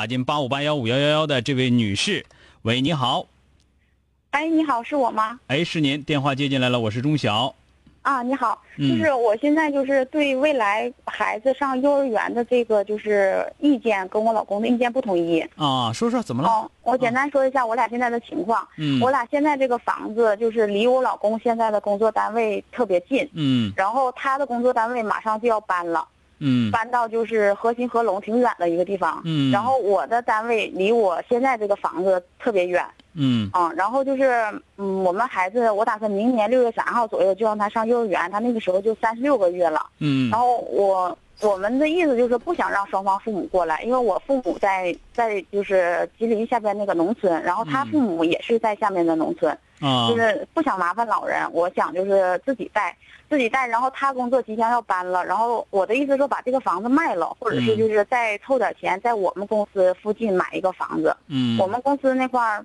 打进八五八幺五幺幺幺的这位女士，喂，你好，哎，你好，是我吗？哎，是您，电话接进来了，我是钟晓。啊，你好，嗯就是我现在就是对未来孩子上幼儿园的这个就是意见跟我老公的意见不统一。啊，说说怎么了？哦，我简单说一下我俩现在的情况。嗯我俩现在这个房子就是离我老公现在的工作单位特别近，嗯然后他的工作单位马上就要搬了，嗯搬到就是河心河龙挺远的一个地方。嗯然后我的单位离我现在这个房子特别远。嗯嗯，然后就是，嗯，我们孩子，我打算明年六月三号左右就让他上幼儿园，他那个时候就三十六个月了。嗯然后我我们的意思就是不想让双方父母过来，因为我父母在在就是吉林下边那个农村，然后他父母也是在下面的农村，啊。就是不想麻烦老人，我想就是自己带自己带，然后他工作即将要搬了，然后我的意思说把这个房子卖了，或者是嗯。就是再凑点钱在我们公司附近买一个房子。嗯。我们公司那块儿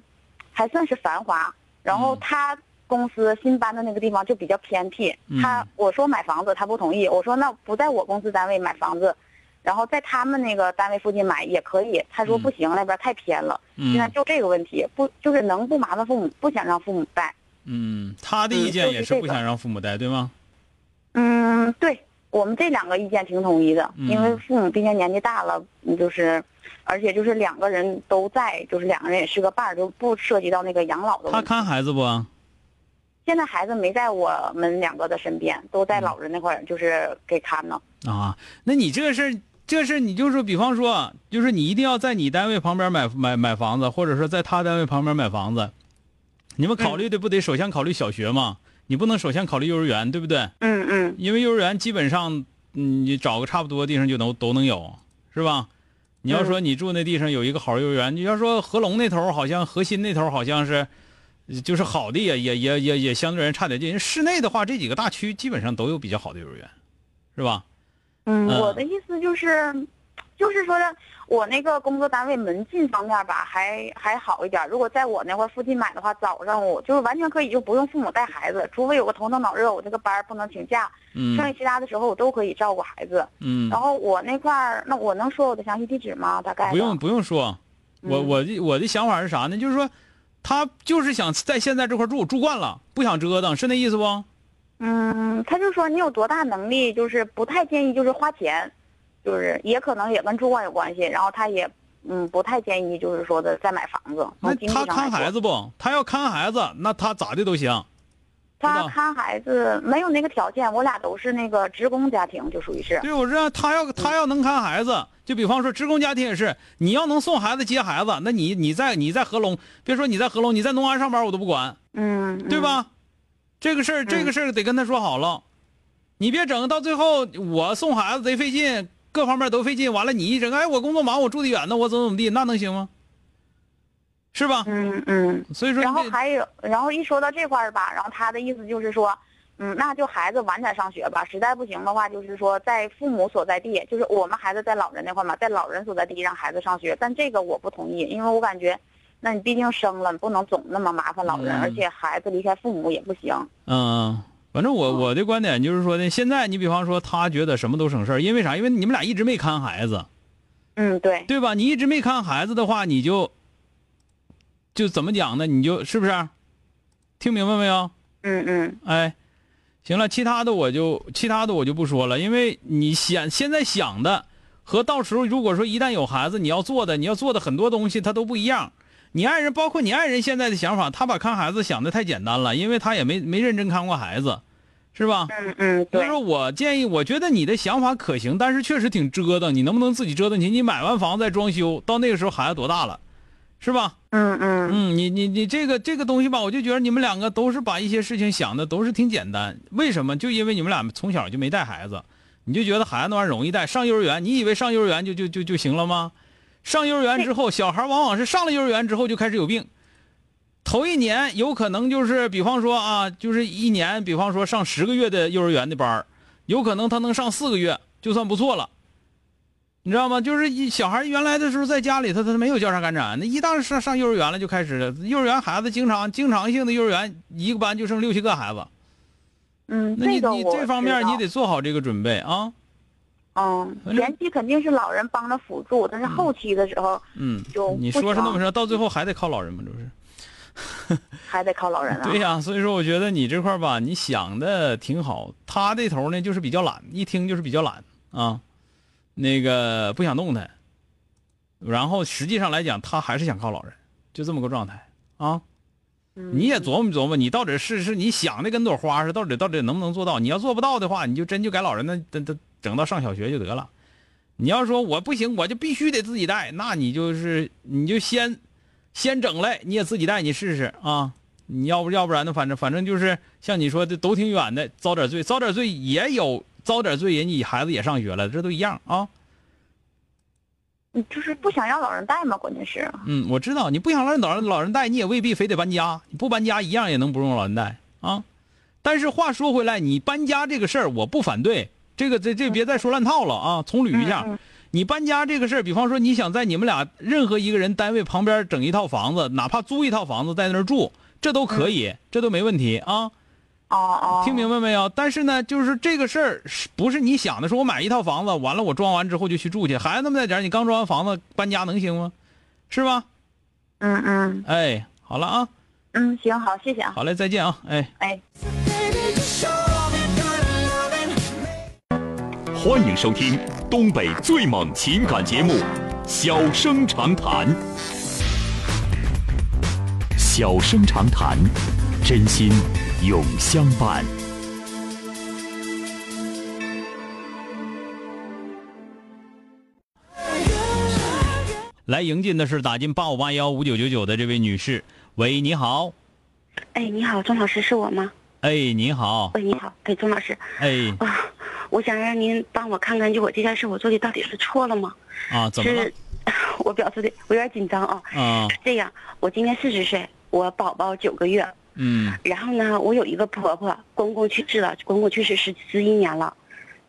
还算是繁华，然后嗯。他公司新搬的那个地方就比较偏僻。嗯他我说买房子，他不同意。我说那不在我公司单位买房子，然后在他们那个单位附近买也可以。他说嗯不行，那边太偏了。现在嗯就这个问题，不就是能不麻烦父母，不想让父母带。嗯，他的意见也是不想让父母带，对吗？嗯，对我们这两个意见挺统一的，嗯因为父母毕竟年纪大了，嗯就是。而且就是两个人都在，就是两个人也是个伴儿，就不涉及到那个养老的问题。他看孩子不？现在孩子没在我们两个的身边，都在老人那块儿，就是给看呢。啊，那你这个事儿，这个事儿你就说，比方说，就是你一定要在你单位旁边买买买房子，或者说在他单位旁边买房子，你们考虑的不得首先考虑小学吗？你不能首先考虑幼儿园，对不对？嗯嗯因为幼儿园基本上，嗯，你找个差不多的地方就能都能有，是吧？你要说你住那地方有一个好幼儿园，你要说合龙那头儿好像核心那头儿好像是，就是好的也也也也也相对而言差点劲。室内的话，这几个大区基本上都有比较好的幼儿园，是吧？嗯，嗯我的意思就是，就是说的，我那个工作单位门禁方面吧，还还好一点。如果在我那块附近买的话，早上我就是完全可以，就不用父母带孩子，除非有个头疼脑热，我这个班不能请假，嗯剩下其他的时候我都可以照顾孩子。嗯然，后我那块儿，那我能说我的详细地址吗？大概不用不用说，我嗯我的我的想法是啥呢？就是说，他就是想在现在这块住，住惯了，不想折腾，是那意思不？嗯，他就说你有多大能力，就是不太建议就是花钱，就是也可能也跟住惯有关系。然后他也嗯不太建议就是说的再买房子。那他看孩子不？他要看孩子，那他咋的都行。他看孩子没有那个条件，我俩都是那个职工家庭，就属于是。对，我知道他要他要能看孩子，就比方说职工家庭也是，你要能送孩子接孩子，那你你在你在合龙，别说你在合龙，你在农安上班我都不管，嗯，对吧？这个事儿这个事儿得跟他说好了，你别整到最后我送孩子贼费劲，各方面都费劲，完了你一整哎我工作忙我住的远呢，我怎么怎么地，那能行吗？是吧？嗯嗯。所以说然后还有，然后一说到这块儿吧，然后他的意思就是说，嗯，那就孩子晚点上学吧。实在不行的话，就是说在父母所在地，就是我们孩子在老人那块嘛，在老人所在地让孩子上学。但这个我不同意，因为我感觉，那你毕竟生了，你不能总那么麻烦老人，嗯而且孩子离开父母也不行。嗯，反正我我的观点就是说呢，现在你比方说他觉得什么都省事儿，因为啥？因为你们俩一直没看孩子，嗯，对，对吧？你一直没看孩子的话，你就就怎么讲呢？你就是不是？听明白没有？嗯嗯哎，行了，其他的我就其他的我就不说了，因为你想现在想的，和到时候如果说一旦有孩子，你要做的你要做的很多东西它都不一样。你爱人包括你爱人现在的想法，他把看孩子想的太简单了，因为他也没没认真看过孩子，是吧？嗯嗯，对所以说我建议，我觉得你的想法可行，但是确实挺折腾。你能不能自己折腾起？你买完房再装修，到那个时候孩子多大了，是吧？嗯嗯嗯，你你你这个这个东西吧，我就觉得你们两个都是把一些事情想的都是挺简单。为什么？就因为你们俩从小就没带孩子，你就觉得孩子那玩意儿容易带。上幼儿园，你以为上幼儿园就就就就行了吗？上幼儿园之后，小孩往往是上了幼儿园之后就开始有病。头一年有可能就是，比方说啊，就是一年，比方说上十个月的幼儿园的班儿有可能他能上四个月就算不错了。你知道吗？就是一小孩原来的时候在家里他他没有交叉感染，那一旦上上幼儿园了就开始了。幼儿园孩子经常经常性的幼儿园一个班就剩六七个孩子，嗯，那你这个我你这方面你得做好这个准备啊。嗯，前期肯定是老人帮着辅助，但是后期的时候嗯就，你说是那么说，到最后还得靠老人嘛，这不是？还得靠老人啊。对呀、所以说我觉得你这块儿吧，你想的挺好，他这头呢就是比较懒，一听就是比较懒啊，那个不想动弹，然后实际上来讲，他还是想靠老人，就这么个状态啊。嗯你也琢磨琢磨，你到底是是你想的跟朵花似的，到底到底能不能做到？你要做不到的话，你就真就改老人那等等整到上小学就得了。你要说我不行，我就必须得自己带，那你就是你就先先整来，你也自己带，你试试啊。你要不要不然呢？反正反正就是像你说的，都挺远的，遭点罪，遭点罪也有遭点罪，人家孩子也上学了，这都一样啊。你就是不想让老人带嘛，关键是。嗯，我知道你不想让老人老人带，你也未必非得搬家，你不搬家一样也能不用老人带啊。但是话说回来，你搬家这个事儿我不反对，这个这这别再说烂套了啊，重捋一下。嗯嗯你搬家这个事儿，比方说你想在你们俩任何一个人单位旁边整一套房子，哪怕租一套房子在那儿住，这都可以，这都没问题啊。哦哦，听明白没有？但是呢，就是这个事儿是不是你想的？说我买一套房子，完了我装完之后就去住去，孩子那么大点儿你刚装完房子搬家能行吗？是吧？嗯嗯哎，好了啊，嗯，行好，谢谢啊。好嘞，再见啊，哎。哎。欢迎收听东北最猛情感节目《小生长谈》。小生长谈，真心永相伴。来迎进的是打进八五八幺五九九九的这位女士，喂，你好，哎，你好，钟老师是我吗？哎，你好，喂，你好，哎，钟老师哎，啊，我想让您帮我看看，就我这件事我做的到底是错了吗？啊，怎么 我表示的我有点紧张啊。啊，这样，我今年四十岁，我宝宝九个月，嗯然后呢，我有一个婆婆，公公去世了，公公去世十十一年了，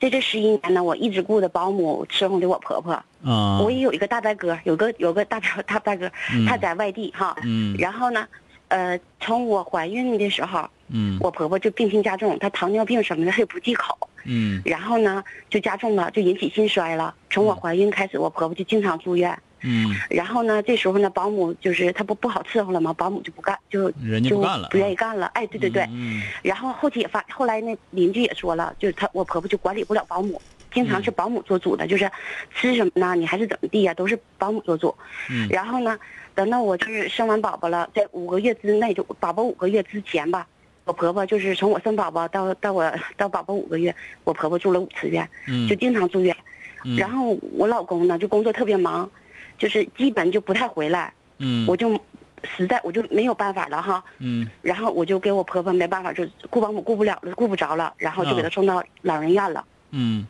在这十一年呢，我一直雇的保姆伺候着我婆婆。啊，我也有一个大伯哥，有个有个大表大大哥，嗯他在外地哈。嗯然后呢，呃，从我怀孕的时候，嗯我婆婆就病情加重，她糖尿病什么的，她也不忌口。嗯然后呢，就加重了，就引起心衰了。从我怀孕开始，我婆婆就经常住院。嗯，然后呢，这时候呢，保姆就是她不不好伺候了嘛，保姆就不干，就人家就不干了，不愿意干了。哎，对对对。嗯然后后期也发，后来那邻居也说了，就是她我婆婆就管理不了保姆，经常是保姆做主的，就是吃什么呢，你还是怎么地呀、都是保姆做主。嗯然后呢，等到我就是生完宝宝了，在五个月之内，就宝宝五个月之前吧，我婆婆就是从我生宝宝到到我到宝宝五个月，我婆婆住了五次院，嗯，就经常住院。嗯然后我老公呢，就工作特别忙，就是基本就不太回来，嗯我就实在我就没有办法了哈。嗯然后我就给我婆婆没办法，就顾保姆顾不了了，顾不着了，然后就给她啊送到老人院了。嗯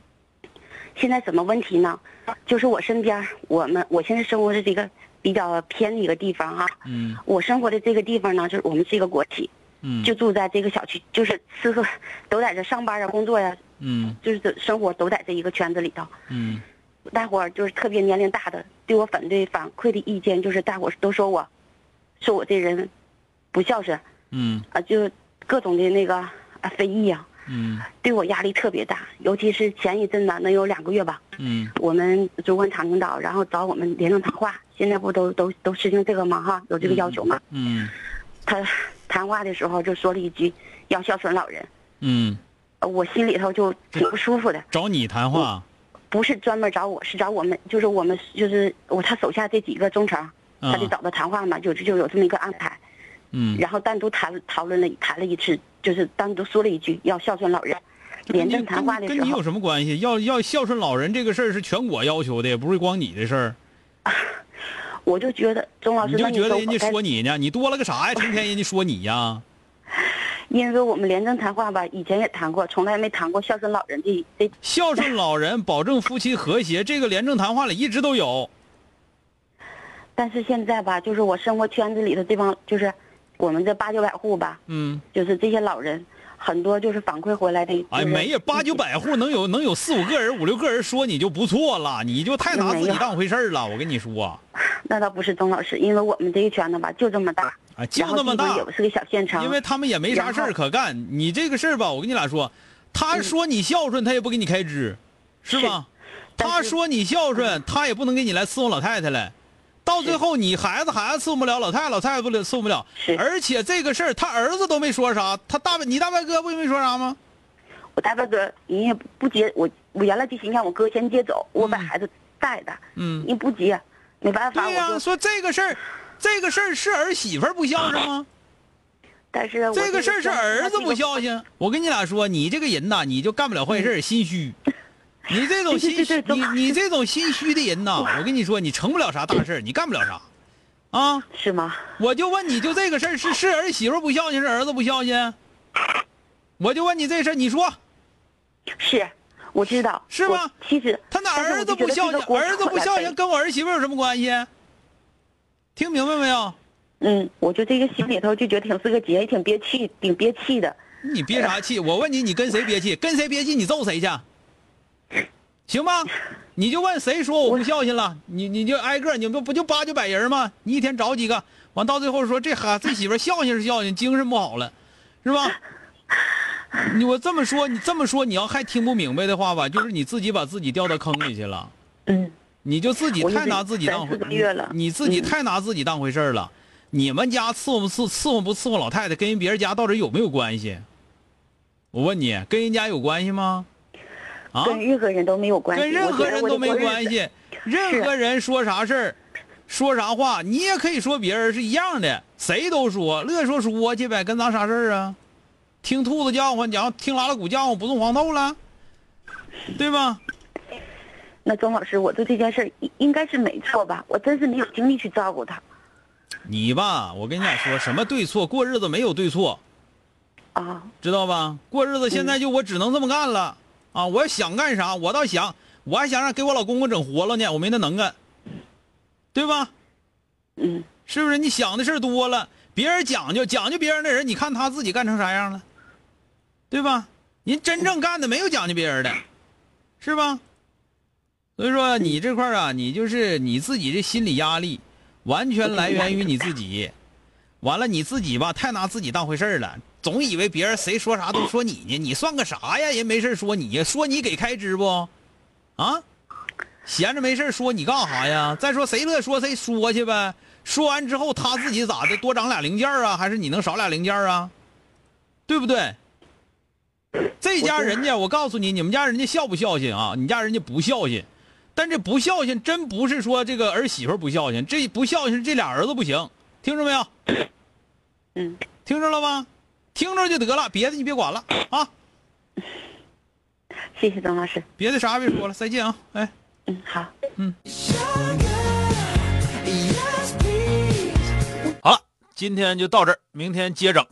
现在什么问题呢？就是我身边，我们我现在生活的这个比较偏的一个地方哈、嗯我生活的这个地方呢，就是我们是一个国企，嗯，就住在这个小区，就是吃喝都在这上班啊、工作呀、嗯就是生活都在这一个圈子里头。嗯大伙儿就是特别年龄大的，对我反对反馈的意见就是大伙儿都说我，说我这人不孝顺嗯啊，就各种的那个啊非议啊，嗯对我压力特别大。尤其是前一阵子，能有两个月吧，嗯我们主管厂领导然后找我们联络谈话，现在不都都都实行这个吗？哈，有这个要求吗？嗯他谈话的时候就说了一句要孝顺老人，嗯，呃我心里头就挺不舒服的。找你谈话，不是专门找我，是找我们，就是我们就是我他手下这几个中层，他就找他谈话嘛，就就有这么一个安排。嗯，然后单独谈讨论了谈了一次，就是单独说了一句要孝顺老人。廉政谈话的时候跟你有，什么关系？要要孝顺老人这个事儿是全国要求的，也不是光你的事儿。我就觉得钟老师，你就觉得人家说你呢？你多了个啥呀？成天人家说你呀？因为我们廉政谈话吧，以前也谈过，从来没谈过孝顺老人这这。孝顺老人，保证夫妻和谐，这个廉政谈话里一直都有。但是现在吧，就是我生活圈子里的这帮，就是我们这八九百户吧，嗯，就是这些老人，很多就是反馈回来的。哎，就是没有，八九百户能有能有四五个人、五六个人说你就不错了，你就太拿自己当回事儿了。我跟你说，那倒不是钟老师，因为我们这一圈子吧就这么大，啊，就那么大也是个小县城。因为他们也没啥事儿可干。你这个事儿吧，我跟你俩说，他说你孝顺，他也不给你开支，是吧？他说你孝顺，他也不能给你来伺候老太太来。到最后，你孩子孩子伺候不了，老太太老太太不了伺候不了。是而且这个事儿，他儿子都没说啥，他大伯你大伯哥不也没说啥吗？我大伯哥人也不接我，我原来就寻思让我哥先接走，我把孩子带的，嗯人不接，没办法，对呀。说这个事儿，这个事儿是儿媳妇不孝顺吗？但是这个事儿是儿子不孝心。顺。我跟你俩说，你这个人呐，你就干不了坏事儿，心虚。你这种心你你这种心虚的人呐，我跟你说，你成不了啥大事儿，你干不了啥，啊！是吗？我就问你，就这个事儿是是儿媳妇不孝顺，是儿子不孝顺？我就问你这事儿，你说是，我知道。是吗我其实他那儿子不孝顺，这个锅儿子不孝顺跟我儿媳妇有什么关系？听明白没有？嗯，我就这个心里头就觉得挺是个结，挺憋气，挺憋气的。你憋啥气？我问你，你跟谁憋气？跟谁憋气？你揍谁去？行吗？你就问谁说我不孝心了？你你就挨个，你不不就八九百人吗？你一天找几个？完到最后说这哈这媳妇孝心是孝心，精神不好了，是吧？你我这么说，你这么说，你要还听不明白的话吧，就是你自己把自己掉到坑里去了。嗯，你就自己太拿自己当回三四个月了你你自己嗯太拿自己当回事儿了。你们家伺候不伺伺候不伺候老太太，跟人别人家到底有没有关系？我问你，跟人家有关系吗？啊，跟任何人都没有关系。跟任何人都没关。系。任何人说啥事儿，说啥话，你也可以说别人是一样的，谁都说，乐说说去呗，跟咱啥事儿啊？听兔子叫唤，讲听拉拉鼓叫唤，不中黄豆了，对吧？那钟老师，我对这件事应应该是没错吧？我真是没有精力去照顾他你吧，我跟你俩说，什么对错，过日子没有对错，啊。知道吧？过日子现在就我只能这么干了、啊！我要想干啥，我倒想，我还想让给我老公公整活了呢，我没那能干，对吧？嗯，是不是？你想的事多了，别人讲究讲究别人的人，你看他自己干成啥样了，对吧？人真正干的没有讲究别人的，是吧？所以说你这块儿啊，你就是你自己的心理压力，完全来源于你自己。完了，你自己吧，太拿自己当回事儿了，总以为别人谁说啥都说你呢，你算个啥呀？人没事说你，说你给开支不？啊？闲着没事说你干啥呀？再说谁乐说谁说去呗。说完之后他自己咋的？多长俩零件啊？还是你能少俩零件啊？对不对？这家人家，我告诉你，你们家人家孝不孝心啊？你家人家不孝心，但这不孝顺真不是说这个儿媳妇不孝顺，这不孝顺是这俩儿子不行，听着没有？嗯，听着了吗？听着就得了，别的你别管了啊，谢谢董老师。别的啥也别说了，再见啊！哎。嗯，好。嗯好了，今天就到这儿，明天接整。